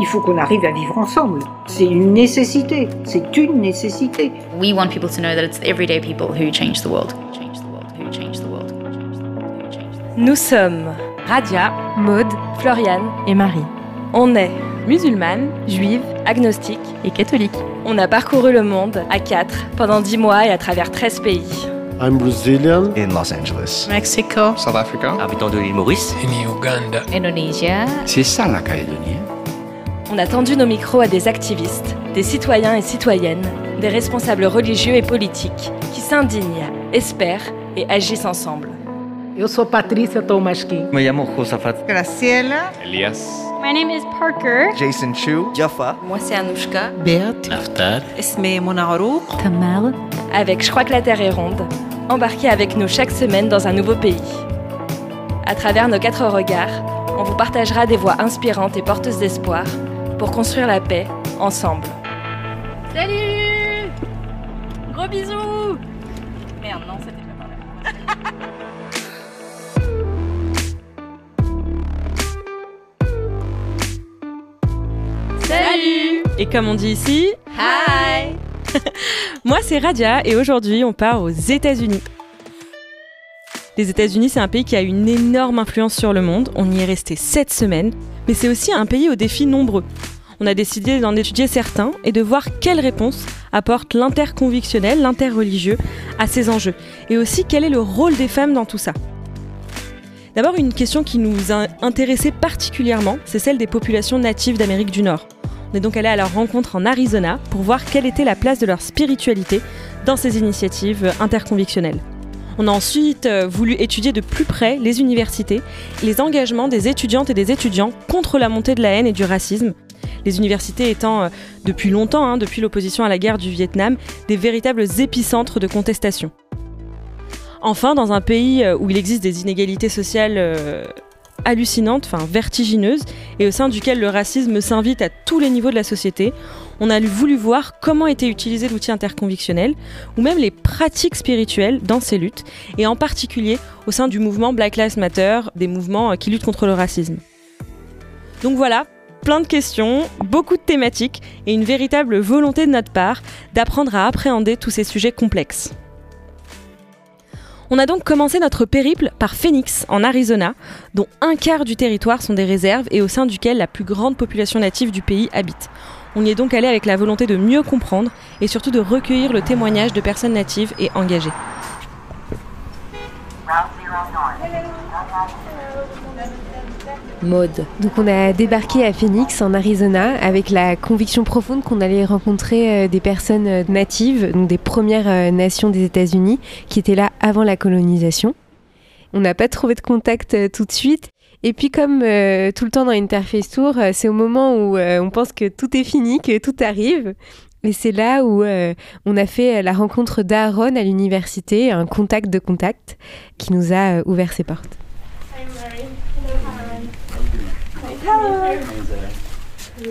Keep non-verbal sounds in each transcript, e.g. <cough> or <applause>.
Il faut qu'on arrive à vivre ensemble. C'est une nécessité. C'est une nécessité. We want people to know that it's everyday people who change the world. Nous sommes Radia, Maude, Floriane et Marie. On est musulmane, juive, agnostique et catholique. On a parcouru le monde à quatre pendant dix mois et à travers 13 pays. I'm Brazilian. In Los Angeles. Mexico. South Africa. Habitant de l'île Maurice. In Uganda. Indonesia. C'est ça la Calédonie. On a tendu nos micros à des activistes, des citoyens et citoyennes, des responsables religieux et politiques qui s'indignent, espèrent et agissent ensemble. Eu sou Patrícia Tomasquim. Me llamo Josafat. Graciela. Elias. My name is Parker. Jason Chu. Jaffa. Moi c'est Anouchka. Beat. Naftar. Esme Monarouk. Tamal. Avec Je crois que la Terre est ronde, embarquez avec nous chaque semaine dans un nouveau pays. À travers nos quatre regards, on vous partagera des voix inspirantes et porteuses d'espoir pour construire la paix ensemble. Salut Gros bisous Merde, non, c'était pas pareil. <laughs> Salut Et comme on dit ici, Hi <laughs> moi c'est Radia et aujourd'hui on part aux États-Unis. Les États-Unis, c'est un pays qui a une énorme influence sur le monde. On y est resté 7 semaines, mais c'est aussi un pays aux défis nombreux. On a décidé d'en étudier certains et de voir quelles réponses apporte l'interconvictionnel, l'interreligieux à ces enjeux, et aussi quel est le rôle des femmes dans tout ça? D'abord, une question qui nous a intéressé particulièrement, c'est celle des populations natives d'Amérique du Nord. On est donc allé à leur rencontre en Arizona pour voir quelle était la place de leur spiritualité dans ces initiatives interconvictionnelles. On a ensuite euh, voulu étudier de plus près les universités, les engagements des étudiantes et des étudiants contre la montée de la haine et du racisme. Les universités étant euh, depuis longtemps, hein, depuis l'opposition à la guerre du Vietnam, des véritables épicentres de contestation. Enfin, dans un pays euh, où il existe des inégalités sociales hallucinantes, enfin vertigineuses, et au sein duquel le racisme s'invite à tous les niveaux de la société, on a voulu voir comment était utilisé l'outil interconvictionnel, ou même les pratiques spirituelles dans ces luttes, et en particulier au sein du mouvement Black Lives Matter, des mouvements euh, qui luttent contre le racisme. Donc voilà, plein de questions, beaucoup de thématiques, et une véritable volonté de notre part d'apprendre à appréhender tous ces sujets complexes. On a donc commencé notre périple par Phoenix, en Arizona, dont un quart du territoire sont des réserves et au sein duquel la plus grande population native du pays habite. On y est donc allé avec la volonté de mieux comprendre et surtout de recueillir le témoignage de personnes natives et engagées. Maude. Donc on a débarqué à Phoenix en Arizona avec la conviction profonde qu'on allait rencontrer euh, des personnes euh, natives, donc des premières euh, nations des États-Unis qui étaient là avant la colonisation. On n'a pas trouvé de contact tout de suite. Et puis comme euh, tout le temps dans Interface Tour, euh, c'est au moment où euh, on pense que tout est fini, que tout arrive. Et c'est là où on a fait la rencontre d'Aaron à l'université, un contact de contact qui nous a ouvert ses portes.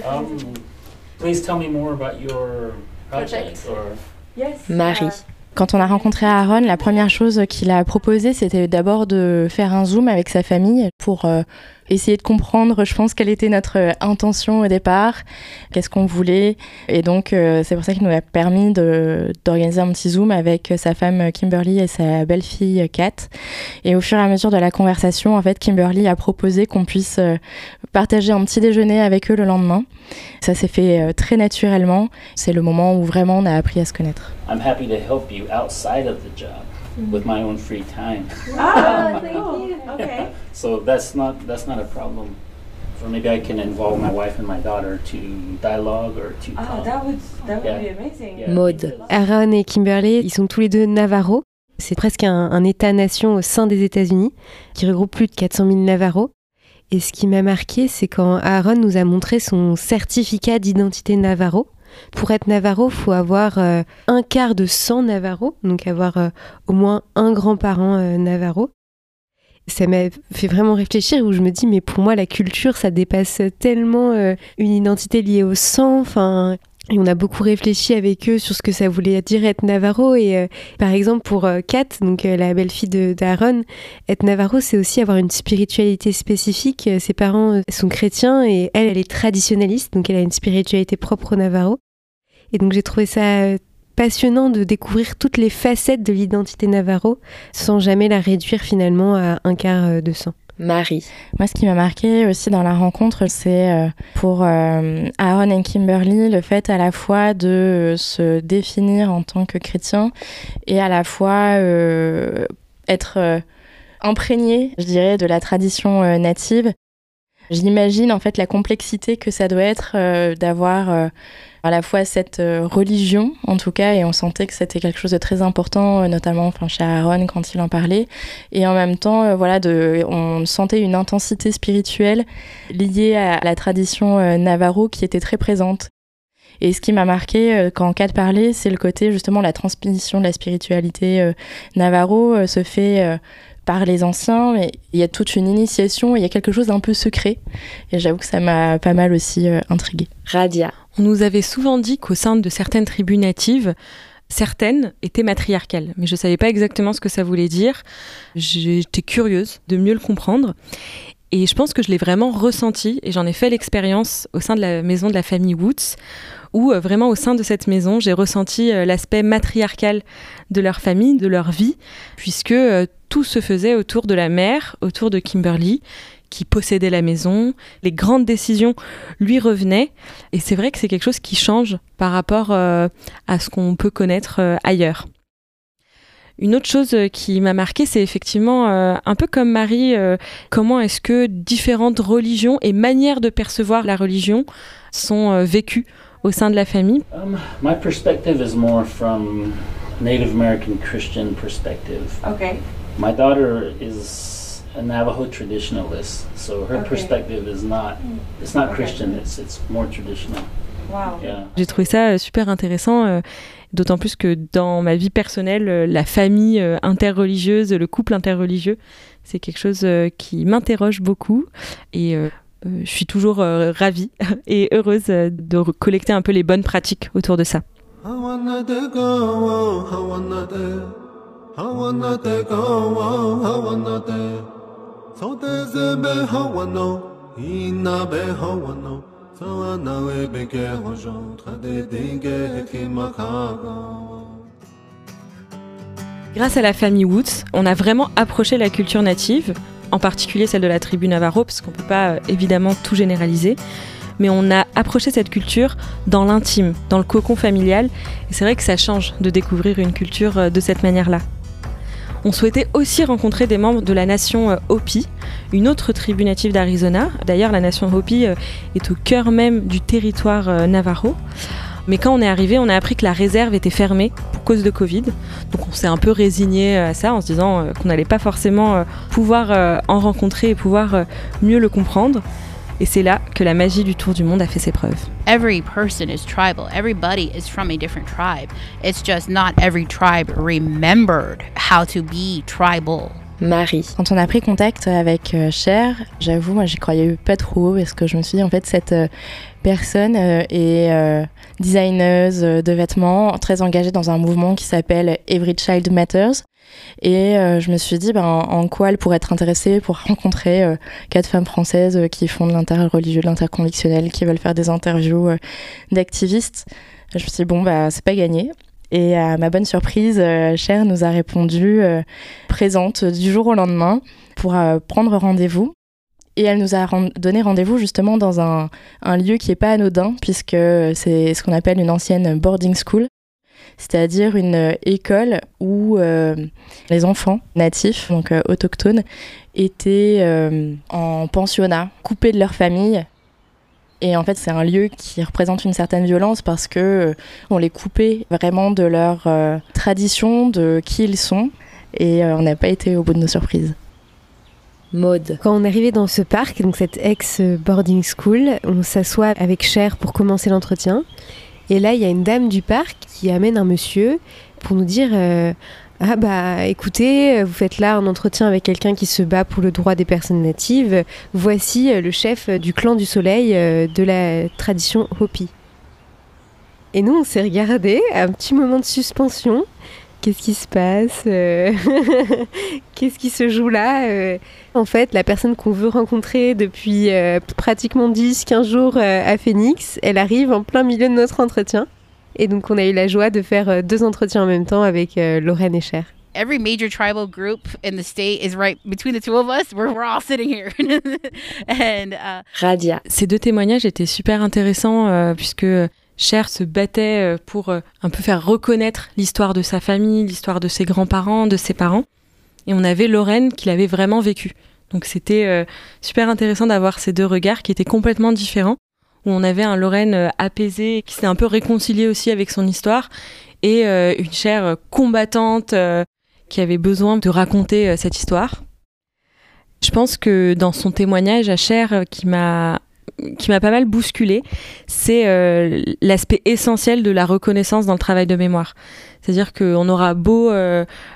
Um, please tell me more about your project. Or... Marie. Quand on a rencontré Aaron, la première chose qu'il a proposé, c'était d'abord de faire un zoom avec sa famille pour euh, essayer de comprendre, je pense, quelle était notre euh, intention au départ, qu'est-ce qu'on voulait. Et donc, euh, c'est pour ça qu'il nous a permis d'organiser un petit zoom avec sa femme Kimberly et sa belle-fille Kat. Et au fur et à mesure de la conversation, en fait, Kimberly a proposé qu'on puisse partager un petit déjeuner avec eux le lendemain. Ça s'est fait très naturellement. C'est le moment où vraiment on a appris à se connaître. I'm happy to help you outside of the job with my own free time. Ah, thank you. Okay. so that's not that's not a problem. Or maybe I can involve my wife and my daughter to dialogue or to Ah, that would that would Yeah. be amazing. Yeah. Maude. Aaron et Kimberly, ils sont tous les deux Navarro. C'est presque un, un État-nation au sein des États-Unis qui regroupe plus de 400 000 Navarros. Et ce qui m'a marqué, c'est quand Aaron nous a montré son certificat d'identité Navarro. Pour être Navarro, faut avoir euh, un quart de sang Navarro, donc avoir euh, au moins un grand-parent euh, Navarro. Ça m'a fait vraiment réfléchir où je me dis, mais pour moi, la culture, ça dépasse tellement une identité liée au sang. Enfin, Et on a beaucoup réfléchi avec eux sur ce que ça voulait dire être Navarro. Et par exemple, pour Kat, donc la belle-fille d'Aaron, être Navarro, c'est aussi avoir une spiritualité spécifique. Ses parents sont chrétiens et elle, elle est traditionnaliste, donc elle a une spiritualité propre au Navarro. Et donc j'ai trouvé ça euh, passionnant de découvrir toutes les facettes de l'identité Navarro sans jamais la réduire finalement à un quart euh, de sang. Marie. Moi, ce qui m'a marqué aussi dans la rencontre, c'est euh, pour Aaron et Kimberly le fait à la fois de se définir en tant que chrétien et à la fois euh, être imprégné, je dirais, de la tradition native. J'imagine en fait la complexité que ça doit être euh, d'avoir euh, à la fois cette euh, religion en tout cas et on sentait que c'était quelque chose de très important notamment enfin chez Aaron quand il en parlait. Et en même temps voilà on sentait une intensité spirituelle liée à la tradition navarro qui était très présente. Et ce qui m'a marqué quand Kat parlait, c'est le côté justement la transmission de la spiritualité navarro se fait par les anciens, mais il y a toute une initiation, il y a quelque chose d'un peu secret. Et j'avoue que ça m'a pas mal aussi euh, intriguée. Radia. On nous avait souvent dit qu'au sein de certaines tribus natives, certaines étaient matriarcales, mais je ne savais pas exactement ce que ça voulait dire. J'étais curieuse de mieux le comprendre. Et je pense que je l'ai vraiment ressenti et j'en ai fait l'expérience au sein de la maison de la famille Woods, où euh, vraiment au sein de cette maison, j'ai ressenti euh, l'aspect matriarcal de leur famille, de leur vie, puisque euh, tout se faisait autour de la mère, autour de Kimberly, qui possédait la maison. Les grandes décisions lui revenaient. Et c'est vrai que c'est quelque chose qui change par rapport à ce qu'on peut connaître ailleurs. Une autre chose qui m'a marqué, c'est effectivement, un peu comme Marie, comment est-ce que différentes religions et manières de percevoir la religion sont vécues au sein de la famille? Um, my perspective is more from Native American Christian perspective. Okay. My daughter is a Navajo traditionalist, so her Okay. perspective is not it's not Okay. Christian, it's it's more traditional. Wow. Yeah. J'ai trouvé ça euh, super intéressant, euh, d'autant plus que dans ma vie personnelle, euh, la famille euh, interreligieuse, le couple interreligieux, c'est quelque chose qui m'interroge beaucoup et je suis toujours euh, ravie <laughs> et heureuse euh, de collecter un peu les bonnes pratiques autour de ça. Grâce à la famille Woods, on a vraiment approché la culture native, en particulier celle de la tribu Navarro, parce qu'on ne peut pas euh, évidemment tout généraliser, mais on a approché cette culture dans l'intime, dans le cocon familial, et c'est vrai que ça change de découvrir une culture euh, de cette manière-là. On souhaitait aussi rencontrer des membres de la nation euh, Hopi, une autre tribu native d'Arizona. D'ailleurs, la nation Hopi est au cœur même du territoire Navarro. Mais quand on est arrivé, on a appris que la réserve était fermée pour cause de Covid. Donc on s'est un peu résigné à ça en se disant euh, qu'on n'allait pas forcément euh, pouvoir euh, en rencontrer et pouvoir euh, mieux le comprendre. Et c'est là que la magie du tour du monde a fait ses preuves. Every person is tribal. Everybody is from a different tribe. It's just not every tribe remembered how to be tribal. Marie. Quand on a pris contact avec euh, Cher, j'avoue, moi j'y croyais pas trop parce que je me suis dit en fait cette euh, personne euh, est euh, designeuse euh, de vêtements, très engagée dans un mouvement qui s'appelle Every Child Matters. Et euh, je me suis dit ben, en quoi elle pourrait être intéressée pour rencontrer euh, quatre femmes françaises euh, qui font de l'interreligieux, de l'interconvictionnel, qui veulent faire des interviews euh, d'activistes. Je me suis dit bon bah c'est pas gagné. Et à ma bonne surprise, euh, Cher nous a répondu euh, présente du jour au lendemain pour euh, prendre rendez-vous. Et elle nous a donné rendez-vous justement dans un, lieu qui n'est pas anodin, puisque c'est ce qu'on appelle une ancienne boarding school, c'est-à-dire une euh, école où euh, les enfants natifs, donc euh, autochtones, étaient en pensionnat, coupés de leur famille. Et en fait, c'est un lieu qui représente une certaine violence parce que on les coupait vraiment de leur tradition, de qui ils sont, et on n'a pas été au bout de nos surprises. Quand on arrivait dans ce parc, donc cette ex-boarding school, on s'assoit avec Cher pour commencer l'entretien. Et là, il y a une dame du parc qui amène un monsieur pour nous dire euh, Ah, bah écoutez, vous faites là un entretien avec quelqu'un qui se bat pour le droit des personnes natives. Voici euh, le chef du clan du soleil euh, de la tradition Hopi. Et nous, on s'est regardé, un petit moment de suspension. Qu'est-ce qui se passe euh, <laughs> Qu'est-ce qui se joue là euh? En fait, la personne qu'on veut rencontrer depuis euh, pratiquement 10-15 jours à Phoenix, elle arrive en plein milieu de notre entretien. Et donc, on a eu la joie de faire deux entretiens en même temps avec Lorraine et Cher. Every major tribal group in the state is right between the two of us. We're, we're all sitting here. <laughs> And, uh... Radia. Ces deux témoignages étaient super intéressants puisque Cher se battait pour un peu faire reconnaître l'histoire de sa famille, l'histoire de ses grands-parents, de ses parents. Et on avait Lorraine qui l'avait vraiment vécu. Donc c'était super intéressant d'avoir ces deux regards qui étaient complètement différents où on avait un Lorraine euh, apaisé, qui s'est un peu réconcilié aussi avec son histoire, et euh, une chair combattante euh, qui avait besoin de raconter cette histoire. Je pense que dans son témoignage à Cher, qui m'a qui m'a pas mal bousculé, c'est l'aspect essentiel de la reconnaissance dans le travail de mémoire. C'est-à-dire qu'on aura beau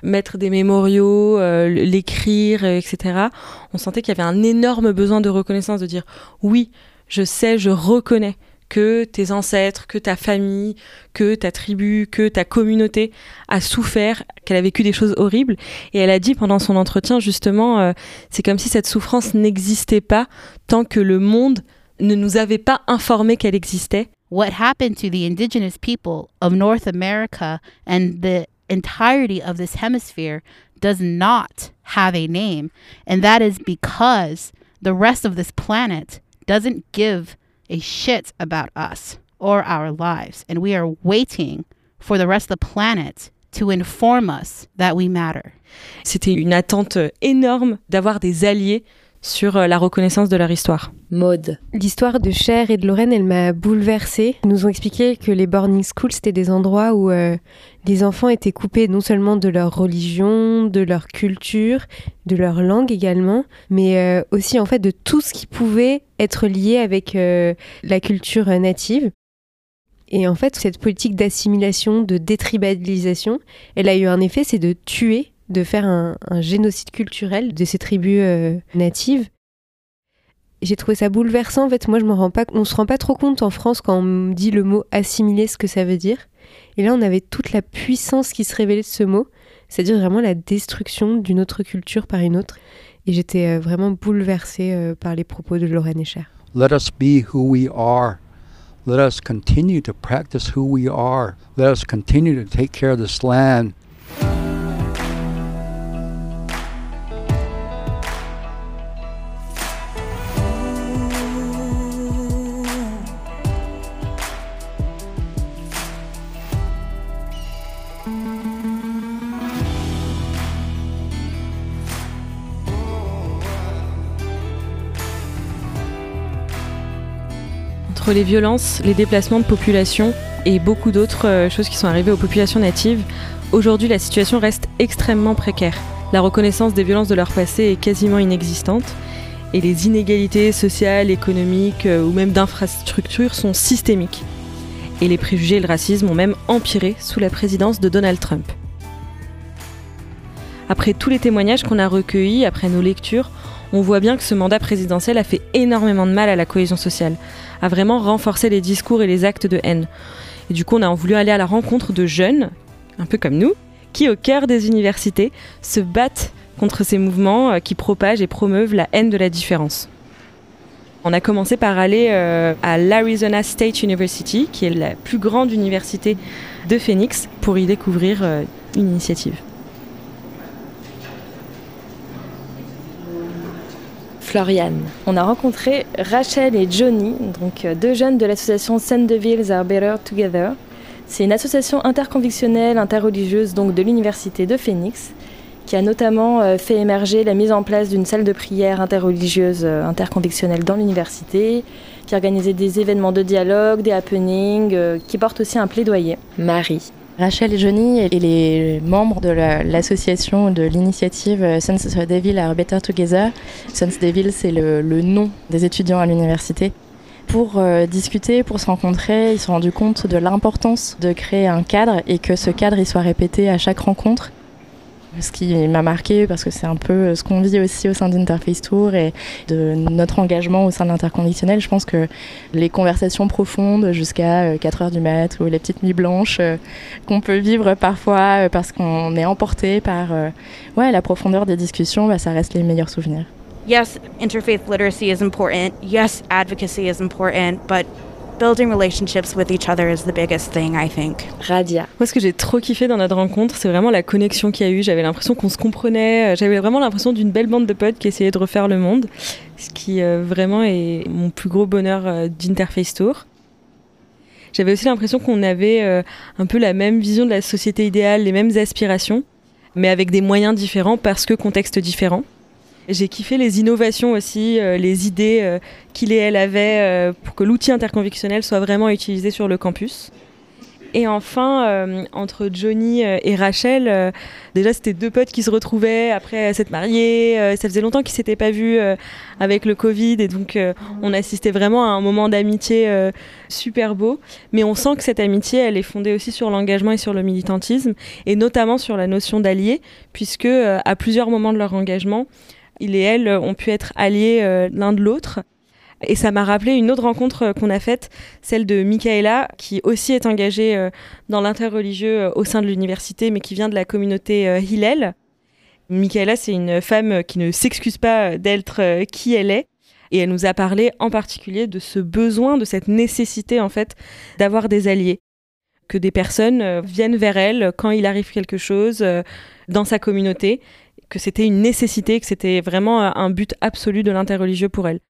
mettre des mémoriaux, l'écrire, etc. On sentait qu'il y avait un énorme besoin de reconnaissance, de dire oui, je sais, je reconnais que tes ancêtres, que ta famille, que ta tribu, que ta communauté a souffert, qu'elle a vécu des choses horribles. Et elle a dit pendant son entretien, justement, euh, c'est comme si cette souffrance n'existait pas tant que le monde ne nous avait pas informé qu'elle existait. What happened to the indigenous people of North America and the entirety of this hemisphere does not have a name. And that is because the rest of this planet doesn't give a shit about us or our lives. And we are waiting for the rest of the planet to inform us that we matter. C'était une attente énorme d'avoir des alliés sur euh, la reconnaissance de leur histoire. Mode. L'histoire de Cher et de Lorraine, elle m'a bouleversée. Ils nous ont expliqué que les boarding schools, c'était des endroits où euh, les enfants étaient coupés non seulement de leur religion, de leur culture, de leur langue également, mais euh, aussi en fait de tout ce qui pouvait être lié avec la culture native. Et en fait, cette politique d'assimilation, de détribalisation, elle a eu un effet, c'est de tuer de faire un, génocide culturel de ces tribus euh, natives. J'ai trouvé ça bouleversant. En fait, moi, je m'en rends pas, on se rend pas trop compte en France quand on me dit le mot assimiler, ce que ça veut dire. Et là, on avait toute la puissance qui se révélait de ce mot, c'est-à-dire vraiment la destruction d'une autre culture par une autre. Et j'étais euh, vraiment bouleversée euh, par les propos de Lorraine Escher. Let us be who we are. Let us continue to practice who we are. Let us continue to take care of this land. Les violences, les déplacements de population et beaucoup d'autres euh, choses qui sont arrivées aux populations natives, aujourd'hui la situation reste extrêmement précaire. La reconnaissance des violences de leur passé est quasiment inexistante et les inégalités sociales, économiques euh, ou même d'infrastructures sont systémiques. Et les préjugés et le racisme ont même empiré sous la présidence de Donald Trump. Après tous les témoignages qu'on a recueillis, après nos lectures, on voit bien que ce mandat présidentiel a fait énormément de mal à la cohésion sociale, a vraiment renforcé les discours et les actes de haine. Et du coup, on a voulu aller à la rencontre de jeunes, un peu comme nous, qui, au cœur des universités, se battent contre ces mouvements euh, qui propagent et promeuvent la haine de la différence. On a commencé par aller euh, à l'Arizona State University, qui est la plus grande université de Phoenix, pour y découvrir euh, une initiative. Floriane. On a rencontré Rachel et Johnny, donc euh, deux jeunes de l'association Send the Are Better Together. C'est une association interconvictionnelle, interreligieuse donc de l'université de Phoenix, qui a notamment euh, fait émerger la mise en place d'une salle de prière interreligieuse euh, interconvictionnelle dans l'université, qui a organisé des événements de dialogue, des happenings, qui porte aussi un plaidoyer. Marie. Rachel et Johnny et les membres de l'association de l'initiative Sons Devil Are Better Together. Sons Devil, c'est le, nom des étudiants à l'université. Pour euh, discuter, pour se rencontrer, ils se sont rendus compte de l'importance de créer un cadre et que ce cadre soit répété à chaque rencontre. Ce qui m'a marqué, parce que c'est un peu ce qu'on vit aussi au sein d'Interface Tour et de notre engagement au sein de l'interconditionnel, je pense que les conversations profondes jusqu'à 4 heures du mat ou les petites nuits blanches euh, qu'on peut vivre parfois euh, parce qu'on est emporté par euh, ouais, la profondeur des discussions, bah, ça reste les meilleurs souvenirs. Yes, interfaith literacy is important. Yes, advocacy is important, but building relationships with each other is the biggest thing, I think. Radia. Moi, ce que j'ai trop kiffé dans notre rencontre, c'est vraiment la connexion qu'il y a eu. J'avais l'impression qu'on se comprenait. J'avais vraiment l'impression d'une belle bande de potes qui essayaient de refaire le monde. Ce qui euh, vraiment est mon plus gros bonheur euh, d'Interface Tour. J'avais aussi l'impression qu'on avait euh, un peu la même vision de la société idéale, les mêmes aspirations, mais avec des moyens différents parce que contextes différents. J'ai kiffé les innovations aussi, euh, les idées euh, qu'il et elle avaient euh, pour que l'outil interconvictionnel soit vraiment utilisé sur le campus. Et enfin, entre Johnny et Rachel, déjà c'était deux potes qui se retrouvaient après s'être mariés. ça faisait longtemps qu'ils s'étaient pas vus avec le Covid et donc on assistait vraiment à un moment d'amitié super beau. Mais on sent que cette amitié, elle est fondée aussi sur l'engagement et sur le militantisme et notamment sur la notion d'allié, puisque à plusieurs moments de leur engagement, il et elle euh, ont pu être alliés euh, l'un de l'autre. Et ça m'a rappelé une autre rencontre euh, qu'on a faite, celle de Michaela, qui aussi est engagée dans l'interreligieux au sein de l'université, mais qui vient de la communauté Hillel. Michaela, c'est une femme qui ne s'excuse pas d'être qui elle est. Et elle nous a parlé en particulier de ce besoin, de cette nécessité en fait d'avoir des alliés. Que des personnes viennent vers elle quand il arrive quelque chose dans sa communauté, que c'était une nécessité, que c'était vraiment euh, un but absolu de l'interreligieux pour elle.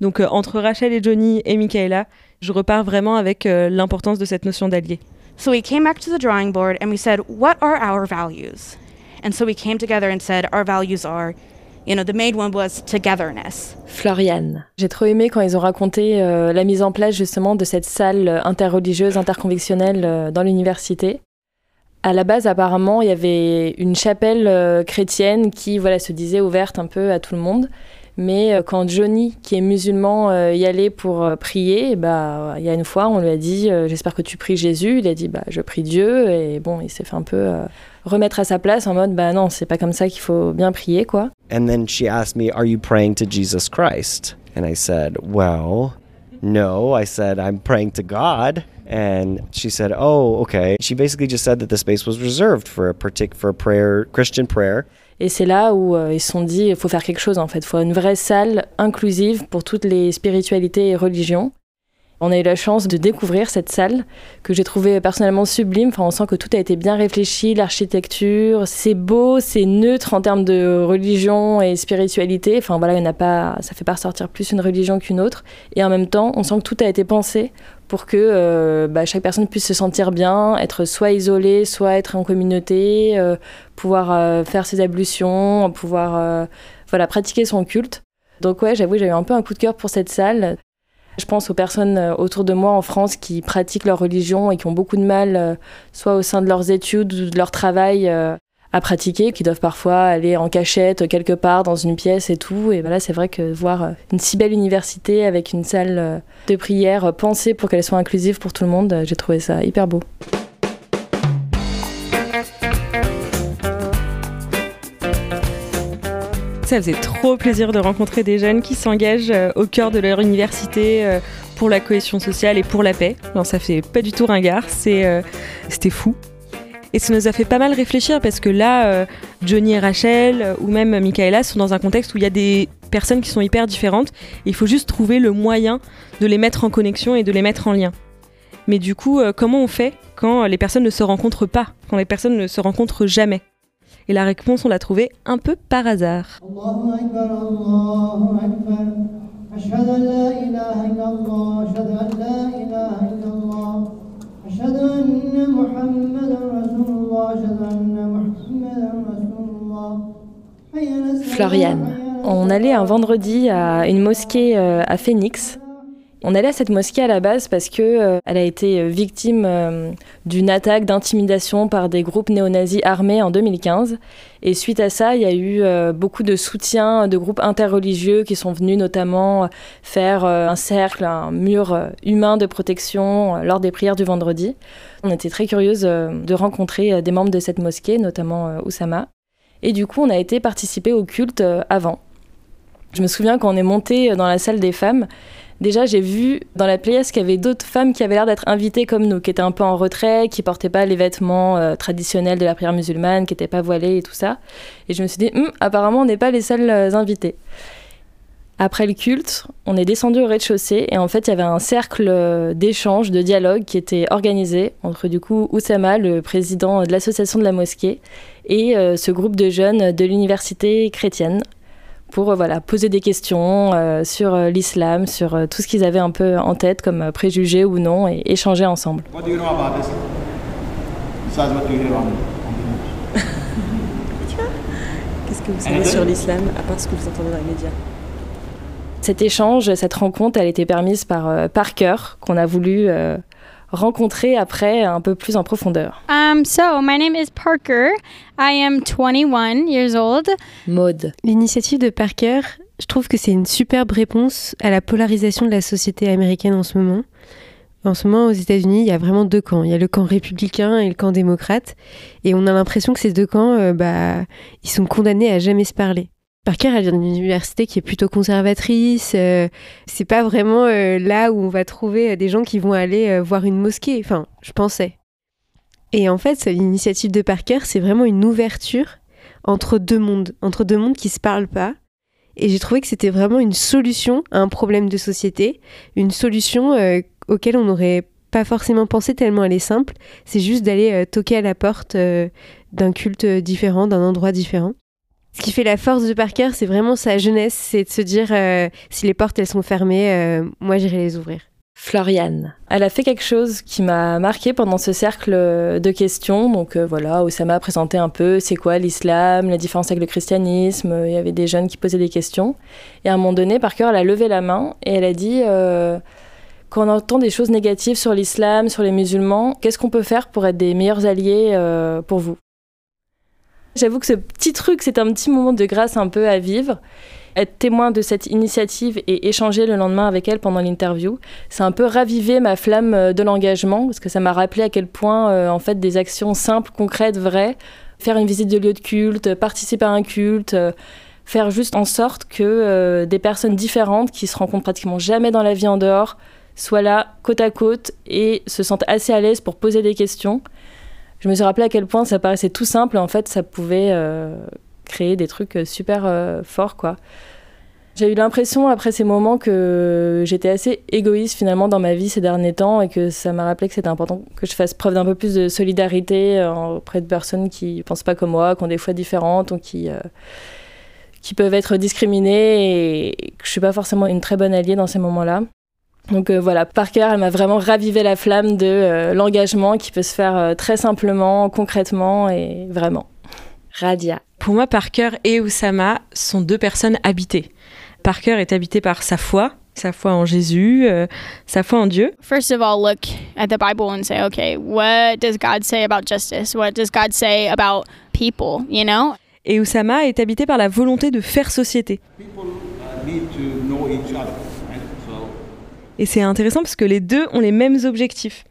Donc euh, entre Rachel et Johnny et Michaela, je repars vraiment avec euh, l'importance de cette notion d'allié. So we came back to the drawing board and we said, what are our values? And so we came together and said, our values are, you know, the main one was togetherness. Floriane. J'ai trop aimé quand ils ont raconté euh, la mise en place justement de cette salle interreligieuse, interconvictionnelle euh, dans l'université. À la base, apparemment, il y avait une chapelle euh, chrétienne qui voilà, se disait ouverte un peu à tout le monde. Mais euh, quand Johnny, qui est musulman, euh, y allait pour prier, bah, il y a une fois, on lui a dit J'espère que tu pries Jésus. Il a dit bah, Je prie Dieu. Et bon, il s'est fait un peu remettre à sa place en mode Bah non, c'est pas comme ça qu'il faut bien prier, quoi. And then she asked me, Are you praying to Jesus Christ? And I said, Well, no. I said, I'm praying to God. And she said, Oh, okay. She basically just said that the space was reserved for a partic- for a prayer, Christian prayer. Et c'est là où euh, ils se sont dit, il faut faire quelque chose en fait. Il faut une vraie salle inclusive pour toutes les spiritualités et religions. On a eu la chance de découvrir cette salle que j'ai trouvée personnellement sublime. Enfin, on sent que tout a été bien réfléchi, l'architecture, c'est beau, c'est neutre en termes de religion et spiritualité. Enfin voilà, il pas, ça fait pas ressortir plus une religion qu'une autre. Et en même temps, on sent que tout a été pensé pour que euh, bah, chaque personne puisse se sentir bien, être soit isolée, soit être en communauté, euh, pouvoir euh, faire ses ablutions, pouvoir voilà, pratiquer son culte. Donc ouais, j'avoue, j'ai eu un peu un coup de cœur pour cette salle. Je pense aux personnes euh, autour de moi en France qui pratiquent leur religion et qui ont beaucoup de mal, euh, soit au sein de leurs études ou de leur travail, euh, à pratiquer, qui doivent parfois aller en cachette quelque part dans une pièce et tout. Et voilà, c'est vrai que voir une si belle université avec une salle de prière pensée pour qu'elle soit inclusive pour tout le monde, j'ai trouvé ça hyper beau. Ça faisait trop plaisir de rencontrer des jeunes qui s'engagent euh, au cœur de leur université euh, pour la cohésion sociale et pour la paix. Non, ça fait pas du tout ringard, euh, c'était fou. Et ça nous a fait pas mal réfléchir parce que là, Johnny et Rachel ou même Michaela sont dans un contexte où il y a des personnes qui sont hyper différentes. Il faut juste trouver le moyen de les mettre en connexion et de les mettre en lien. Mais du coup, comment on fait quand les personnes ne se rencontrent pas, quand les personnes ne se rencontrent jamais? Et la réponse, on l'a trouvée un peu par hasard. الله أكبر الله أكبر أشهد أن لا إله إلا الله أشهد أن لا إله إلا الله أشهد أن محمدا رسول الله أشهد أن محمدا رسول الله حي على الصلاة Floriane. On allait un vendredi à une mosquée euh, à Phoenix On allait à cette mosquée à la base parce que euh, elle a été euh, victime euh, d'une attaque d'intimidation par des groupes néo-nazis armés en 2015. Et suite à ça, il y a eu beaucoup de soutien de groupes interreligieux qui sont venus notamment faire un cercle, un mur humain de protection lors des prières du vendredi. On était très curieuse de rencontrer des membres de cette mosquée, notamment Oussama. Et du coup, on a été participer au culte avant. Je me souviens quand on est monté dans la salle des femmes, déjà j'ai vu dans la pièce qu'il y avait d'autres femmes qui avaient l'air d'être invitées comme nous, qui étaient un peu en retrait, qui portaient pas les vêtements euh, traditionnels de la prière musulmane, qui n'étaient pas voilées et tout ça. Et je me suis dit, Hum, apparemment on n'est pas les seules euh, invitées. Après le culte, on est descendu au rez-de-chaussée et en fait il y avait un cercle euh, d'échange, de dialogue qui était organisé entre du coup Oussama, le président de l'association de la mosquée, et ce groupe de jeunes de l'université chrétienne pour euh, voilà, poser des questions euh, sur euh, l'islam, sur euh, tout ce qu'ils avaient un peu en tête comme euh, préjugés ou non, et échanger ensemble. What do you know about this? Besides what you hear on, <laughs> Qu'est-ce que vous savez sur l'islam, à part ce que vous entendez dans les médias? Cet échange, cette rencontre, elle était permise par euh, Parker, qu'on a voulu euh, rencontrer après un peu plus en profondeur. Um, so, my name is Parker. I am 21 years old. Maude. L'initiative de Parker, je trouve que c'est une superbe réponse à la polarisation de la société américaine en ce moment. En ce moment, aux États-Unis, il y a vraiment deux camps. Il y a le camp républicain et le camp démocrate. Et on a l'impression que ces deux camps, euh, bah, ils sont condamnés à jamais se parler. Parker, elle vient d'une université qui est plutôt conservatrice. euh, c'est pas vraiment euh, là où on va trouver euh, des gens qui vont aller euh, voir une mosquée. Enfin, je pensais. Et en fait, l'initiative de Parker, c'est vraiment une ouverture entre deux mondes, entre deux mondes qui se parlent pas. Et j'ai trouvé que c'était vraiment une solution à un problème de société, une solution auquel on n'aurait pas forcément pensé tellement elle est simple. C'est juste d'aller toquer à la porte d'un culte différent, d'un endroit différent. Ce qui fait la force de Parker, c'est vraiment sa jeunesse, c'est de se dire euh, si les portes elles sont fermées, euh, moi j'irai les ouvrir. Floriane. Elle a fait quelque chose qui m'a marqué pendant ce cercle de questions. Donc euh, voilà, Osama a présenté un peu c'est quoi l'islam, la différence avec le christianisme. Il y avait des jeunes qui posaient des questions. Et à un moment donné, Parker, elle a levé la main et elle a dit euh, quand on entend des choses négatives sur l'islam, sur les musulmans, qu'est-ce qu'on peut faire pour être des meilleurs alliés pour vous? J'avoue que ce petit truc, c'est un petit moment de grâce un peu à vivre. Être témoin de cette initiative et échanger le lendemain avec elle pendant l'interview, c'est un peu raviver ma flamme euh, de l'engagement parce que ça m'a rappelé à quel point, euh, en fait, des actions simples, concrètes, vraies, faire une visite de lieu de culte, participer à un culte, euh, faire juste en sorte que des personnes différentes qui se rencontrent pratiquement jamais dans la vie en dehors soient là côte à côte et se sentent assez à l'aise pour poser des questions. Je me suis rappelé à quel point ça paraissait tout simple et en fait ça pouvait euh, créer des trucs euh, super euh, forts quoi. J'ai eu l'impression après ces moments que j'étais assez égoïste finalement dans ma vie ces derniers temps et que ça m'a rappelé que c'était important que je fasse preuve d'un peu plus de solidarité auprès de personnes qui pensent pas comme moi, qui ont des foi différentes ou qui, qui peuvent être discriminées et que je suis pas forcément une très bonne alliée dans ces moments-là. Donc euh, voilà, Parker, elle m'a vraiment ravivé la flamme de euh, l'engagement qui peut se faire euh, très simplement, concrètement et vraiment. Radia. Pour moi, Parker et Oussama sont deux personnes habitées. Parker est habité par sa foi, sa foi en Jésus, euh, sa foi en Dieu. First of all, look at the Bible and say, okay, what does God say about justice? What does God say about people, you know? Et Oussama est habité par la volonté de faire société. people uh, need to know each other, Et c'est intéressant parce que les deux ont les mêmes objectifs,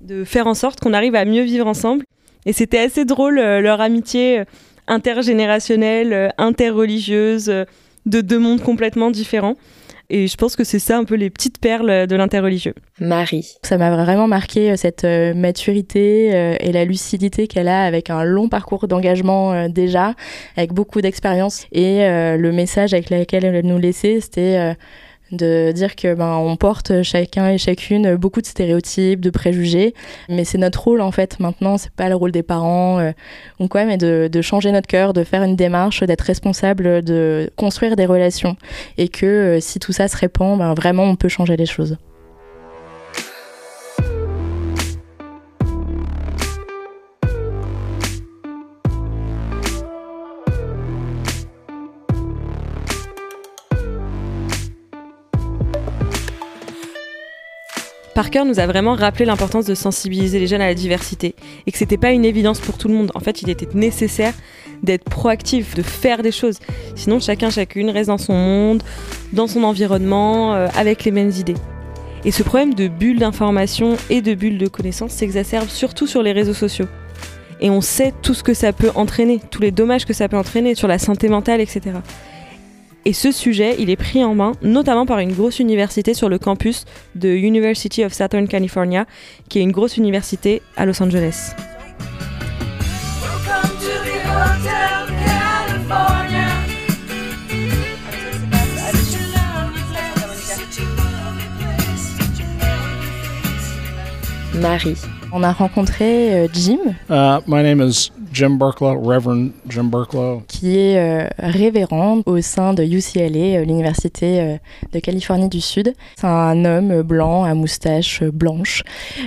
de faire en sorte qu'on arrive à mieux vivre ensemble. Et c'était assez drôle euh, leur amitié euh, intergénérationnelle, euh, interreligieuse, euh, de deux mondes complètement différents. Et je pense que c'est ça un peu les petites perles de l'interreligieux. Marie. Ça m'a vraiment marqué cette euh, maturité euh, et la lucidité qu'elle a avec un long parcours d'engagement euh, déjà, avec beaucoup d'expérience. Et euh, le message avec lequel elle nous laissait, c'était euh, de dire que ben on porte chacun et chacune beaucoup de stéréotypes, de préjugés, mais c'est notre rôle en fait maintenant, c'est pas le rôle des parents euh, ou quoi, mais de, de changer notre cœur, de faire une démarche, d'être responsable, de construire des relations, et que euh, si tout ça se répand, ben vraiment on peut changer les choses. Parker nous a vraiment rappelé l'importance de sensibiliser les jeunes à la diversité et que c'était pas une évidence pour tout le monde. En fait, il était nécessaire d'être proactif, de faire des choses. Sinon, chacun, chacune reste dans son monde, dans son environnement, euh, avec les mêmes idées. Et ce problème de bulles d'information et de bulles de connaissances s'exacerbe surtout sur les réseaux sociaux. Et on sait tout ce que ça peut entraîner, tous les dommages que ça peut entraîner sur la santé mentale, etc. Et ce sujet, il est pris en main notamment par une grosse université sur le campus de University of Southern California, qui est une grosse université à Los Angeles. Marie. On a rencontré euh, Jim, Uh, my name is Jim Burklow, Reverend Jim Burklow. qui est euh, révérend au sein de UCLA, euh, l'université euh, de Californie du Sud. C'est un homme blanc à moustache euh, blanche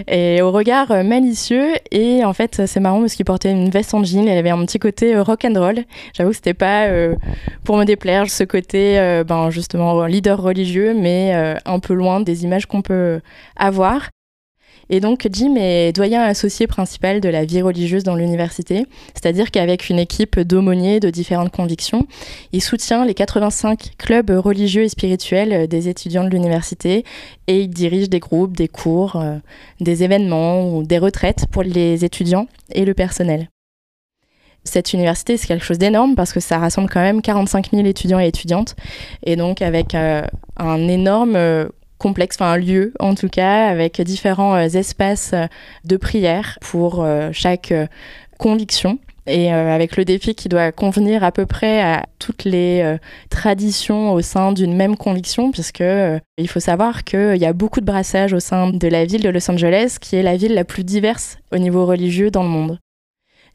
et au regard malicieux. Et en fait, c'est marrant parce qu'il portait une veste en jean. Il avait un petit côté rock and roll. J'avoue que c'était pas pour me déplaire ce côté, ben justement leader religieux, mais un peu loin des images qu'on peut avoir. Et donc Jim est doyen associé principal de la vie religieuse dans l'université, c'est-à-dire qu'avec une équipe d'aumôniers de différentes convictions, il soutient les 85 clubs religieux et spirituels des étudiants de l'université et il dirige des groupes, des cours, euh, des événements ou des retraites pour les étudiants et le personnel. Cette université, c'est quelque chose d'énorme parce que ça rassemble quand même 45 000 étudiants et étudiantes et donc avec euh, un énorme euh, complexe, enfin un lieu en tout cas, avec différents euh, espaces euh, de prière pour euh, chaque conviction. Et avec le défi qui doit convenir à peu près à toutes les traditions au sein d'une même conviction, puisque il faut savoir qu'il y a beaucoup de brassage au sein de la ville de Los Angeles, qui est la ville la plus diverse au niveau religieux dans le monde.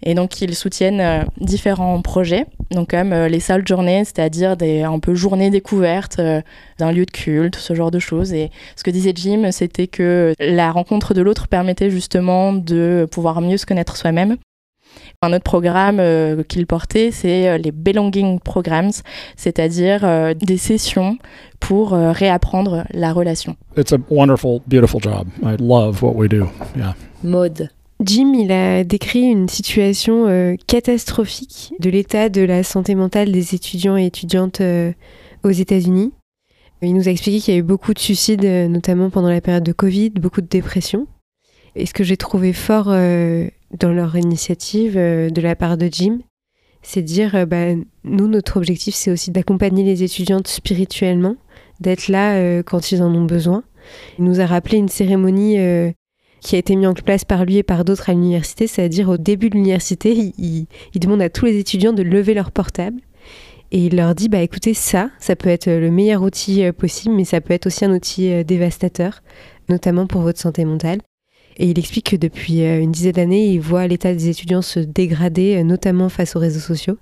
Et donc ils soutiennent euh, différents projets, donc comme euh, les salles de journée, c'est-à-dire des un peu journées découvertes euh, d'un lieu de culte, ce genre de choses. Et ce que disait Jim, c'était que la rencontre de l'autre permettait justement de pouvoir mieux se connaître soi-même. Un autre programme euh, qu'il portait, c'est euh, les Belonging Programs, c'est-à-dire euh, des sessions pour euh, réapprendre la relation. It's a wonderful, beautiful job. I love what we do. Yeah. Maude. Jim, il a décrit une situation euh, catastrophique de l'état de la santé mentale des étudiants et étudiantes euh, aux États-Unis. Il nous a expliqué qu'il y a eu beaucoup de suicides, euh, notamment pendant la période de Covid, beaucoup de dépression. Et ce que j'ai trouvé fort dans leur initiative de la part de Jim, c'est de dire, bah, nous, notre objectif, c'est aussi d'accompagner les étudiantes spirituellement, d'être là quand ils en ont besoin. Il nous a rappelé une cérémonie qui a été mise en place par lui et par d'autres à l'université, c'est-à-dire au début de l'université, il, demande à tous les étudiants de lever leur portable et il leur dit bah écoutez ça, ça peut être le meilleur outil euh, possible, mais ça peut être aussi un outil euh, dévastateur, notamment pour votre santé mentale. Et il explique que depuis euh, une dizaine d'années, il voit l'état des étudiants se dégrader, notamment face aux réseaux sociaux.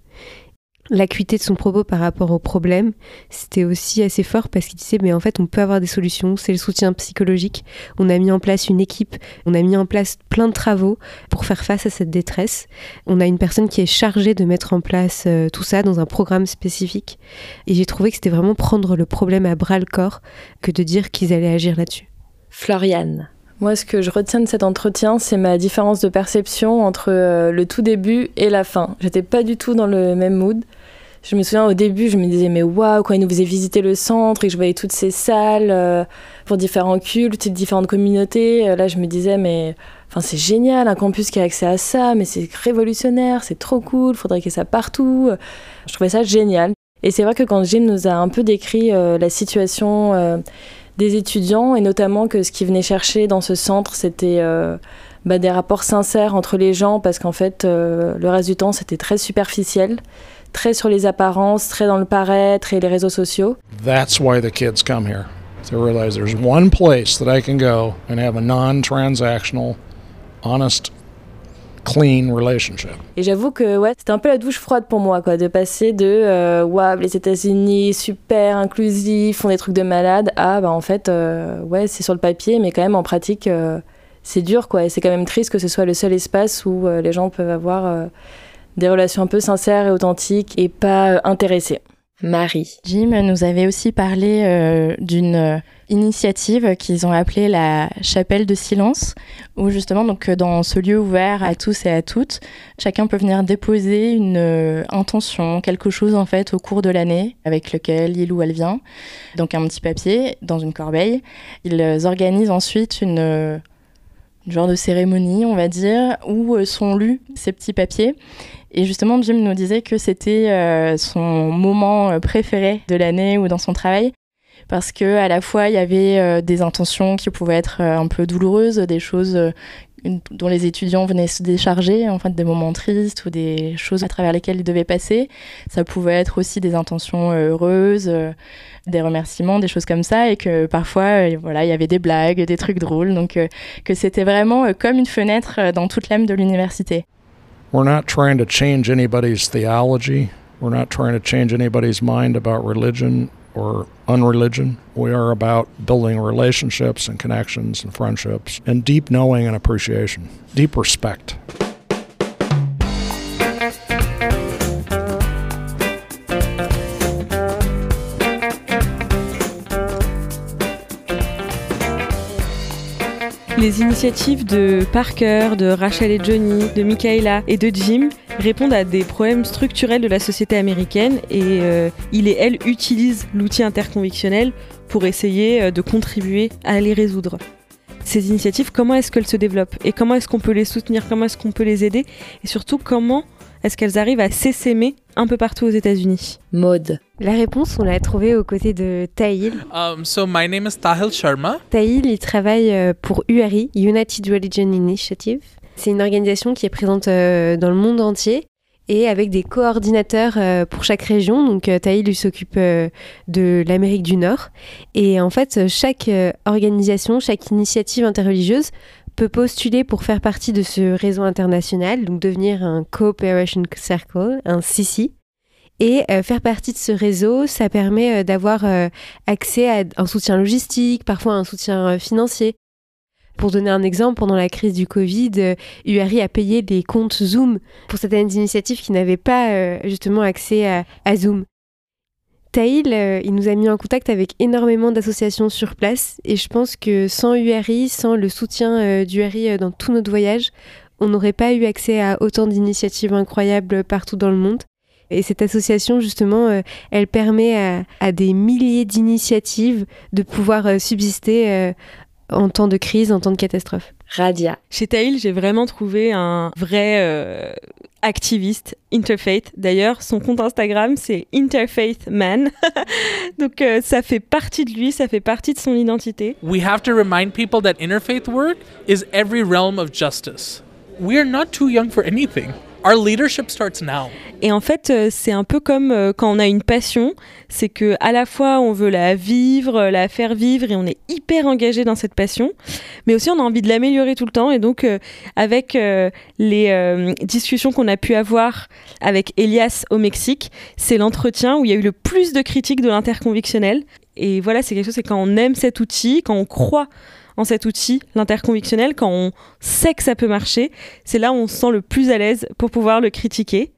L'acuité de son propos par rapport au problème, c'était aussi assez fort parce qu'il disait mais en fait on peut avoir des solutions, c'est le soutien psychologique. On a mis en place une équipe, on a mis en place plein de travaux pour faire face à cette détresse. On a une personne qui est chargée de mettre en place euh, tout ça dans un programme spécifique. Et j'ai trouvé que c'était vraiment prendre le problème à bras le corps que de dire qu'ils allaient agir là-dessus. Floriane. Moi, ce que je retiens de cet entretien, c'est ma différence de perception entre euh, le tout début et la fin. J'étais pas du tout dans le même mood. Je me souviens au début, je me disais, mais waouh, quand il nous faisait visiter le centre et que je voyais toutes ces salles euh, pour différents cultes, différentes communautés, euh, là, je me disais, mais enfin, c'est génial, un campus qui a accès à ça, mais c'est révolutionnaire, c'est trop cool, faudrait qu'il y ait ça partout. Je trouvais ça génial. Et c'est vrai que quand Jim nous a un peu décrit euh, la situation des étudiants, et notamment que ce qu'ils venaient chercher dans ce centre, c'était bah, des rapports sincères entre les gens, parce qu'en fait, le reste du temps, c'était très superficiel, très sur les apparences, très dans le paraître et les réseaux sociaux. That's why the kids come here. To realize there's one place that I can go and have a non transactional, honest, clean relationship. Et j'avoue que ouais, c'était un peu la douche froide pour moi, quoi, de passer de euh, waouh, les États-Unis, super inclusifs, font des trucs de malade, à bah en fait, euh, ouais, c'est sur le papier, mais quand même en pratique, euh, c'est dur, quoi. Et c'est quand même triste que ce soit le seul espace où euh, les gens peuvent avoir des relations un peu sincères et authentiques et pas euh, intéressées. Marie. Jim nous avait aussi parlé euh, d'une euh, initiative qu'ils ont appelée la chapelle de silence, où justement, donc, dans ce lieu ouvert à tous et à toutes, chacun peut venir déposer une euh, intention, quelque chose en fait au cours de l'année avec lequel il ou elle vient. Donc un petit papier dans une corbeille. Ils organisent ensuite une, euh, une genre de cérémonie, on va dire, où sont lus ces petits papiers. Et justement, Jim nous disait que c'était euh, son moment euh, préféré de l'année ou dans son travail, parce que à la fois il y avait euh, des intentions qui pouvaient être un peu douloureuses, des choses dont les étudiants venaient se décharger, en fait, des moments tristes ou des choses à travers lesquelles ils devaient passer. Ça pouvait être aussi des intentions heureuses, des remerciements, des choses comme ça, et que parfois, voilà, il y avait des blagues, des trucs drôles, donc que c'était vraiment comme une fenêtre dans toute l'âme de l'université. We're not trying to change anybody's theology. We're not trying to change anybody's mind about religion or unreligion. We are about building relationships and connections and friendships and deep knowing and appreciation, deep respect. Les initiatives de Parker, de Rachel et Johnny, de Michaela et de Jim répondent à des problèmes structurels de la société américaine et euh, il et elle utilisent l'outil interconvictionnel pour essayer euh, de contribuer à les résoudre. Ces initiatives, comment est-ce qu'elles se développent et comment est-ce qu'on peut les soutenir, comment est-ce qu'on peut les aider et surtout comment est-ce qu'elles arrivent à s'essaimer un peu partout aux États-Unis? Maude. La réponse, on l'a trouvée aux côtés de Tahil. Um, so my name is Tahil Sharma. Tahil, il travaille euh, pour URI, United Religion Initiative. C'est une organisation qui est présente euh, dans le monde entier et avec des coordinateurs euh, pour chaque région. Donc Tahil lui s'occupe de l'Amérique du Nord. Et en fait, chaque organisation, chaque initiative interreligieuse peut postuler pour faire partie de ce réseau international, donc devenir un Cooperation Circle, un CC. Et euh, faire partie de ce réseau, ça permet euh, d'avoir euh, accès à un soutien logistique, parfois un soutien financier. Pour donner un exemple, pendant la crise du Covid, URI a payé des comptes Zoom pour certaines initiatives qui n'avaient pas justement accès à Zoom. Taïl, euh, il nous a mis en contact avec énormément d'associations sur place et je pense que sans URI, sans le soutien euh, d'URI euh, dans tout notre voyage, on n'aurait pas eu accès à autant d'initiatives incroyables partout dans le monde. Et cette association, justement, euh, elle permet à, des milliers d'initiatives de pouvoir subsister en temps de crise, en temps de catastrophe. Radia. Chez Taïl, j'ai vraiment trouvé un vrai euh, activiste, interfaith. D'ailleurs, son compte Instagram, c'est Interfaith Man. <laughs> Donc, euh, ça fait partie de lui, ça fait partie de son identité. We have to remind people that interfaith work is every realm of justice. We are not too young for anything. Our leadership starts now. Et en fait, euh, c'est un peu comme euh, quand on a une passion, c'est que à la fois on veut la vivre, euh, la faire vivre et on est hyper engagé dans cette passion, mais aussi on a envie de l'améliorer tout le temps. Et donc, avec les discussions qu'on a pu avoir avec Elias au Mexique, c'est l'entretien où il y a eu le plus de critiques de l'interconvictionnel. Et voilà, c'est quelque chose, c'est quand on aime cet outil, quand on croit cet outil, l'interconvictionnel, quand on sait que ça peut marcher, c'est là où on se sent le plus à l'aise pour pouvoir le critiquer.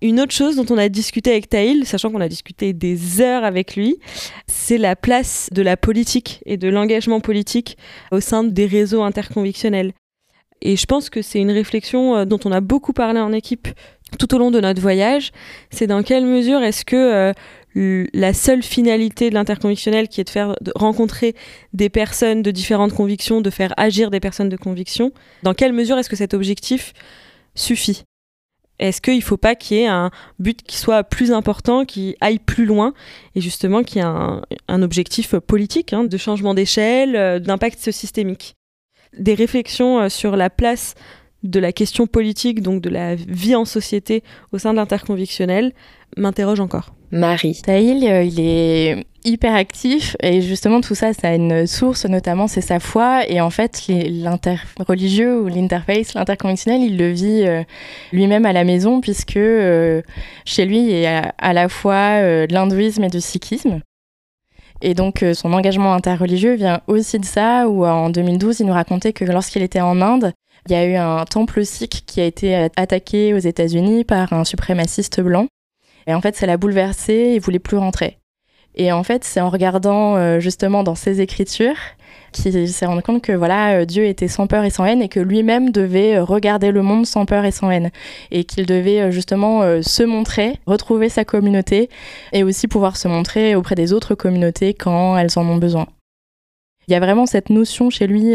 Une autre chose dont on a discuté avec Taïl, sachant qu'on a discuté des heures avec lui, c'est la place de la politique et de l'engagement politique au sein des réseaux interconvictionnels. Et je pense que c'est une réflexion euh, dont on a beaucoup parlé en équipe tout au long de notre voyage. C'est dans quelle mesure est-ce que euh, la seule finalité de l'interconvictionnel, qui est de faire rencontrer des personnes de différentes convictions, de faire agir des personnes de conviction, dans quelle mesure est-ce que cet objectif suffit? Est-ce qu'il ne faut pas qu'il y ait un but qui soit plus important, qui aille plus loin, et justement qu'il y ait un, un objectif politique, hein, de changement d'échelle, euh, d'impact systémique? Des réflexions euh, sur la place de la question politique, donc de la vie en société au sein de l'interconvictionnel, m'interrogent encore. Marie. Tahil, euh, il est hyper actif et justement tout ça, ça a une source notamment, c'est sa foi et en fait l'interreligieux ou l'interface, l'interconvictionnel, il le vit euh, lui-même à la maison puisque euh, chez lui il y a à la fois euh, de l'hindouisme et du sikhisme. Et donc euh, son engagement interreligieux vient aussi de ça où en 2012 il nous racontait que lorsqu'il était en Inde, il y a eu un temple sikh qui a été attaqué aux États-Unis par un suprémaciste blanc. Et en fait, ça l'a bouleversé, il voulait plus rentrer. Et en fait, c'est en regardant euh, justement dans ses écritures qu'il s'est rendu compte que voilà, euh, Dieu était sans peur et sans haine et que lui-même devait euh, regarder le monde sans peur et sans haine et qu'il devait euh, justement se montrer, retrouver sa communauté et aussi pouvoir se montrer auprès des autres communautés quand elles en ont besoin. Il y a vraiment cette notion chez lui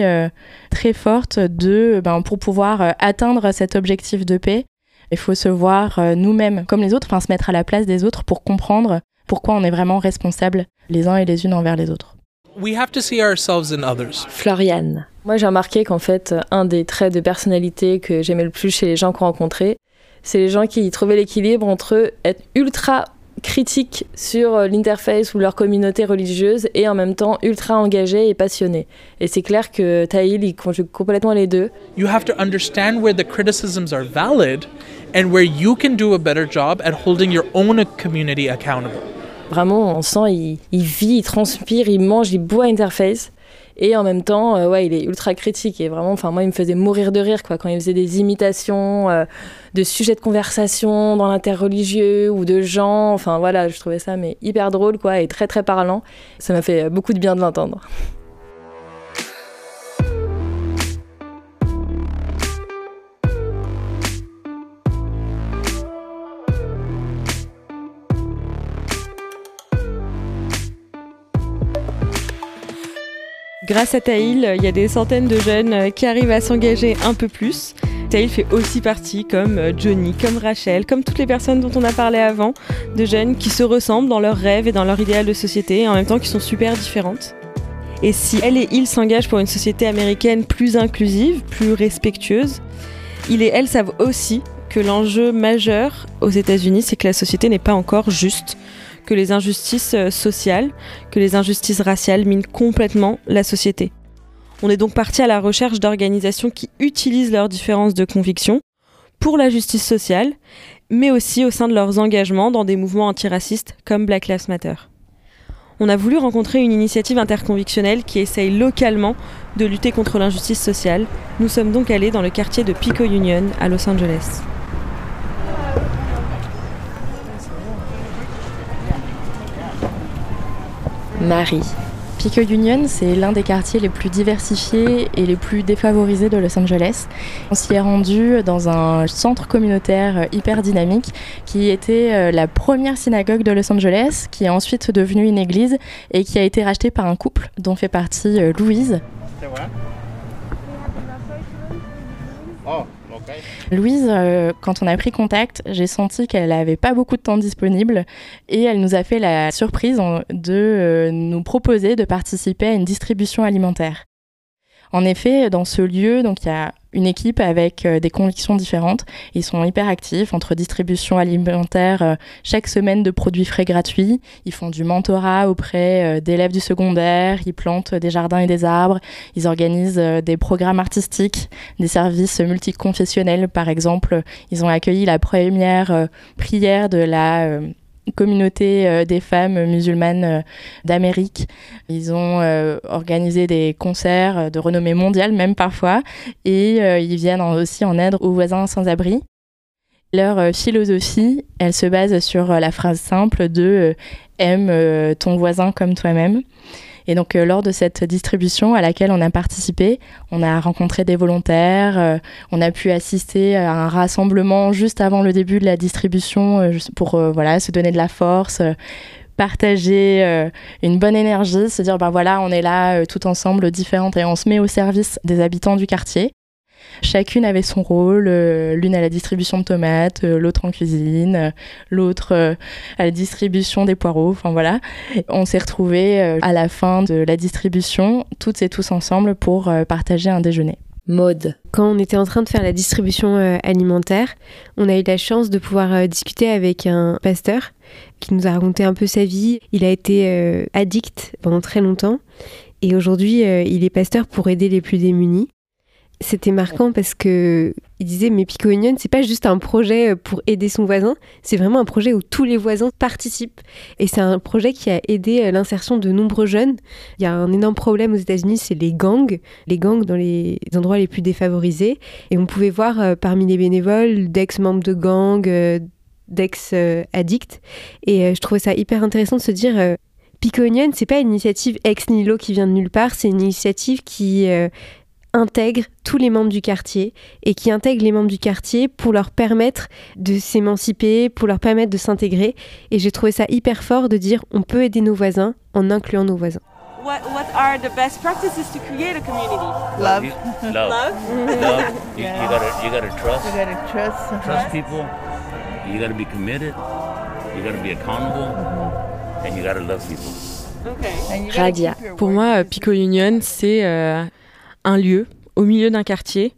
très forte de, ben, pour pouvoir atteindre cet objectif de paix, il faut se voir nous-mêmes comme les autres, enfin se mettre à la place des autres pour comprendre pourquoi on est vraiment responsable les uns et les unes envers les autres. We have to see ourselves in others. Floriane. Moi, j'ai remarqué qu'en fait, un des traits de personnalité que j'aimais le plus chez les gens qu'on rencontrait, c'est les gens qui trouvaient l'équilibre entre être ultra critiques sur euh, l'interface ou leur communauté religieuse et en même temps ultra engagés et passionnés. Et c'est clair que Taïl, il conjugue complètement les deux. You have to understand where the criticisms are valid and where you can do a better job at holding your own community accountable. Vraiment, on sent, il, vit, il transpire, il mange, il boit Interface. Et en même temps, euh, ouais, il est ultra critique. Et vraiment, enfin, moi, il me faisait mourir de rire, quoi, quand il faisait des imitations euh, de sujets de conversation dans l'interreligieux ou de gens. Enfin, voilà, je trouvais ça mais hyper drôle, quoi, et très, très parlant. Ça m'a fait beaucoup de bien de l'entendre. Grâce à Taïl, il y a des centaines de jeunes euh, qui arrivent à s'engager un peu plus. Taïl fait aussi partie, comme euh, Johnny, comme Rachel, comme toutes les personnes dont on a parlé avant, de jeunes qui se ressemblent dans leurs rêves et dans leur idéal de société, et en même temps qui sont super différentes. Et si elle et il s'engagent pour une société américaine plus inclusive, plus respectueuse, il et elle savent aussi que l'enjeu majeur aux États-Unis, c'est que la société n'est pas encore juste, que les injustices euh, sociales, que les injustices raciales minent complètement la société. On est donc parti à la recherche d'organisations qui utilisent leurs différences de conviction pour la justice sociale, mais aussi au sein de leurs engagements dans des mouvements antiracistes comme Black Lives Matter. On a voulu rencontrer une initiative interconvictionnelle qui essaye localement de lutter contre l'injustice sociale. Nous sommes donc allés dans le quartier de Pico Union à Los Angeles. Marie. Pico Union, c'est l'un des quartiers les plus diversifiés et les plus défavorisés de Los Angeles. On s'y est rendu dans un centre communautaire hyper dynamique qui était euh, la première synagogue de Los Angeles, qui est ensuite devenue une église et qui a été rachetée par un couple dont fait partie euh, Louise. Oh. Louise, euh, quand on a pris contact, j'ai senti qu'elle n'avait pas beaucoup de temps disponible et elle nous a fait la surprise de euh, nous proposer de participer à une distribution alimentaire. En effet, dans ce lieu, donc il y a une équipe avec euh, des convictions différentes. Ils sont hyper actifs entre distribution alimentaire euh, chaque semaine de produits frais gratuits. Ils font du mentorat auprès euh, d'élèves du secondaire. Ils plantent des jardins et des arbres. Ils organisent des programmes artistiques, des services multiconfessionnels. Par exemple, ils ont accueilli la première prière de la communauté euh, des femmes musulmanes euh, d'Amérique. Ils ont euh, organisé des concerts de renommée mondiale, même parfois, et ils viennent en- aussi en aide aux voisins sans-abri. Leur philosophie, elle se base sur la phrase simple de aime ton voisin comme toi-même. Et donc, euh, lors de cette distribution à laquelle on a participé, on a rencontré des volontaires, euh, on a pu assister à un rassemblement juste avant le début de la distribution euh, pour voilà, se donner de la force, partager une bonne énergie, se dire ben voilà, on est là tout ensemble, différentes, et on se met au service des habitants du quartier. Chacune avait son rôle, euh, l'une à la distribution de tomates, euh, l'autre en cuisine, euh, l'autre à la distribution des poireaux, enfin voilà. On s'est retrouvés à la fin de la distribution, toutes et tous ensemble pour partager un déjeuner. Mode. Quand on était en train de faire la distribution alimentaire, on a eu la chance de pouvoir discuter avec un pasteur qui nous a raconté un peu sa vie. Il a été addict pendant très longtemps et aujourd'hui il est pasteur pour aider les plus démunis. C'était marquant parce que il disait mais Pico Union c'est pas juste un projet euh, pour aider son voisin, c'est vraiment un projet où tous les voisins participent et c'est un projet qui a aidé euh, l'insertion de nombreux jeunes. Il y a un énorme problème aux États-Unis, c'est les gangs, les gangs dans les endroits les plus défavorisés et on pouvait voir euh, parmi les bénévoles d'ex-membres de gangs, d'ex-addicts. Et je trouvais ça hyper intéressant de se dire, Pico Union, c'est pas une initiative ex nihilo qui vient de nulle part, c'est une initiative qui intègre tous les membres du quartier et qui intègre les membres du quartier pour leur permettre de s'émanciper, pour leur permettre de s'intégrer. Et j'ai trouvé ça hyper fort de dire on peut aider nos voisins en incluant nos voisins. What, what are the best practices to create a community? Love. Love. Love. You, you gotta you gotta trust. You gotta trust. Trust people. You gotta be committed. You gotta be accountable. And you gotta love people. Okay. Radia. Pour moi, Pico Union, c'est euh, un lieu au milieu d'un quartier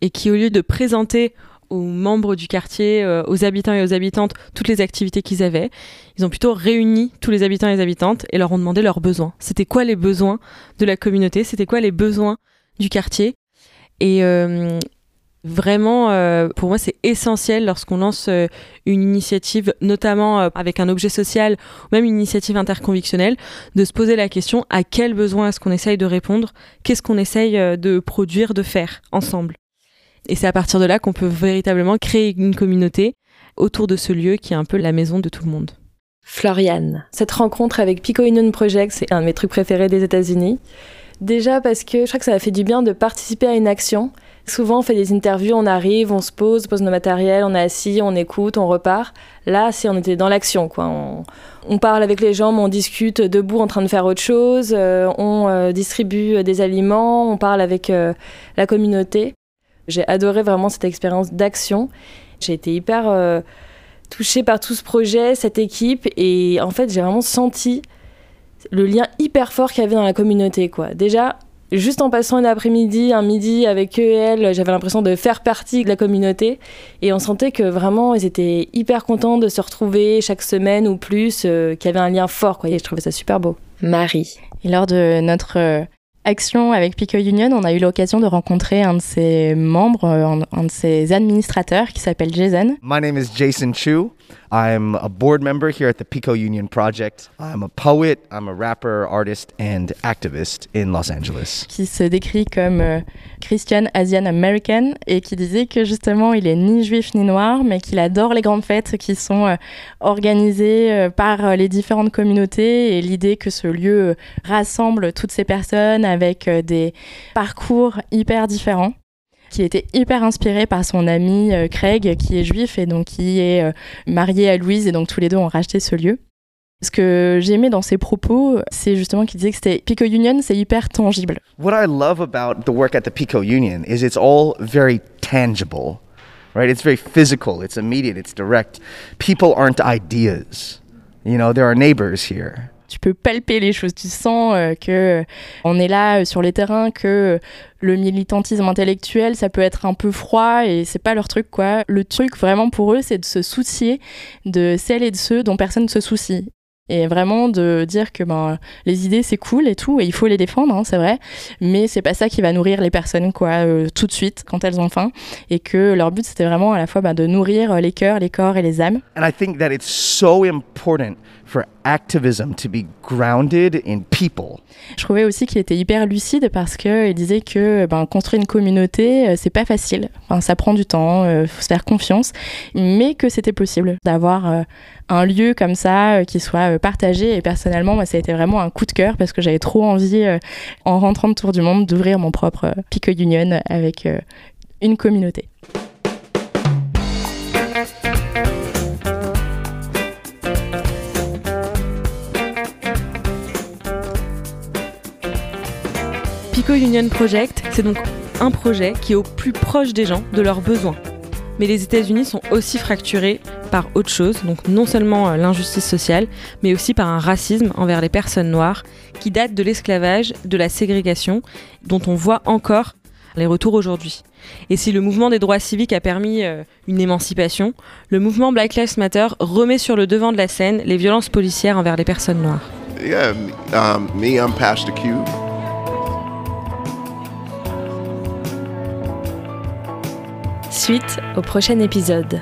et qui, au lieu de présenter aux membres du quartier, euh, aux habitants et aux habitantes, toutes les activités qu'ils avaient, ils ont plutôt réuni tous les habitants et les habitantes et leur ont demandé leurs besoins. C'était quoi les besoins de la communauté? C'était quoi les besoins du quartier? Et euh, vraiment, euh, pour moi, c'est essentiel lorsqu'on lance euh, une initiative, notamment euh, avec un objet social ou même une initiative interconvictionnelle, de se poser la question à quels besoins est-ce qu'on essaye de répondre? Qu'est-ce qu'on essaye de produire, de faire ensemble? Et c'est à partir de là qu'on peut véritablement créer une communauté autour de ce lieu qui est un peu la maison de tout le monde. Floriane. Cette rencontre avec Pico Union Project, c'est un de mes trucs préférés des États-Unis. Déjà parce que je crois que ça m'a fait du bien de participer à une action. Souvent, on fait des interviews, on arrive, on se pose, pose nos matériels, on est assis, on écoute, on repart. Là, c'est on était dans l'action, quoi. On, parle avec les gens, mais on discute debout en train de faire autre chose. euh, on euh, distribue des aliments, on parle avec euh, la communauté. J'ai adoré vraiment cette expérience d'action. J'ai été hyper euh, touchée par tout ce projet, cette équipe, et en fait, j'ai vraiment senti le lien hyper fort qu'il y avait dans la communauté, quoi. Déjà, juste en passant une après-midi, un midi avec eux et elles, j'avais l'impression de faire partie de la communauté, et on sentait que vraiment, ils étaient hyper contents de se retrouver chaque semaine ou plus, euh, qu'il y avait un lien fort, quoi. Et je trouvais ça super beau. Marie. Et lors de notre euh, action avec Pico Union, on a eu l'occasion de rencontrer un de ses membres, euh, un, un de ses administrateurs qui s'appelle Jason. My name is Jason Chu. I'm a board member here at the Pico Union Project. I'm a poet, I'm a rapper, artist, and activist in Los Angeles. qui se décrit comme euh, Christian Asian American et qui disait que justement il est ni juif ni noir mais qu'il adore les grandes fêtes qui sont euh, organisées euh, par euh, les différentes communautés et l'idée que ce lieu rassemble toutes ces personnes avec des parcours hyper différents qui était hyper inspiré par son ami euh, Craig qui est juif et donc qui est euh, marié à Louise et donc tous les deux ont racheté ce lieu. Ce que j'ai aimé dans ses propos, c'est justement qu'il disait que c'était Pico Union, c'est hyper tangible. What I love about the work at the Pico Union is it's all very tangible, right? It's very physical, it's immediate, it's direct. People aren't ideas. You know, there are neighbors here. Tu peux palper les choses, tu sens euh, que on est là euh, sur les terrains, que le militantisme intellectuel, ça peut être un peu froid et c'est pas leur truc quoi. Le truc vraiment pour eux, c'est de se soucier de celles et de ceux dont personne ne se soucie. Et vraiment de dire que ben, les idées c'est cool et tout, et il faut les défendre, hein, c'est vrai, mais c'est pas ça qui va nourrir les personnes quoi, euh, tout de suite quand elles ont faim, et que leur but c'était vraiment à la fois ben, de nourrir les cœurs, les corps et les âmes. And I think that it's so important for activism to be grounded in people. Je trouvais aussi qu'il était hyper lucide parce qu'il disait que ben, construire une communauté, euh, c'est pas facile. Enfin, ça prend du temps, euh, faut se faire confiance, mais que c'était possible d'avoir euh, un lieu comme ça euh, qui soit euh, partagé. Et personnellement, moi, ça a été vraiment un coup de cœur parce que j'avais trop envie, euh, en rentrant de Tour du Monde, d'ouvrir mon propre Pico Union avec une communauté. Pico Union Project, c'est donc un projet qui est au plus proche des gens, de leurs besoins. Mais les États-Unis sont aussi fracturés par autre chose, donc non seulement euh, l'injustice sociale, mais aussi par un racisme envers les personnes noires qui date de l'esclavage, de la ségrégation, dont on voit encore les retours aujourd'hui. Et si le mouvement des droits civiques a permis euh, une émancipation, le mouvement Black Lives Matter remet sur le devant de la scène les violences policières envers les personnes noires. Um, Suite au prochain épisode.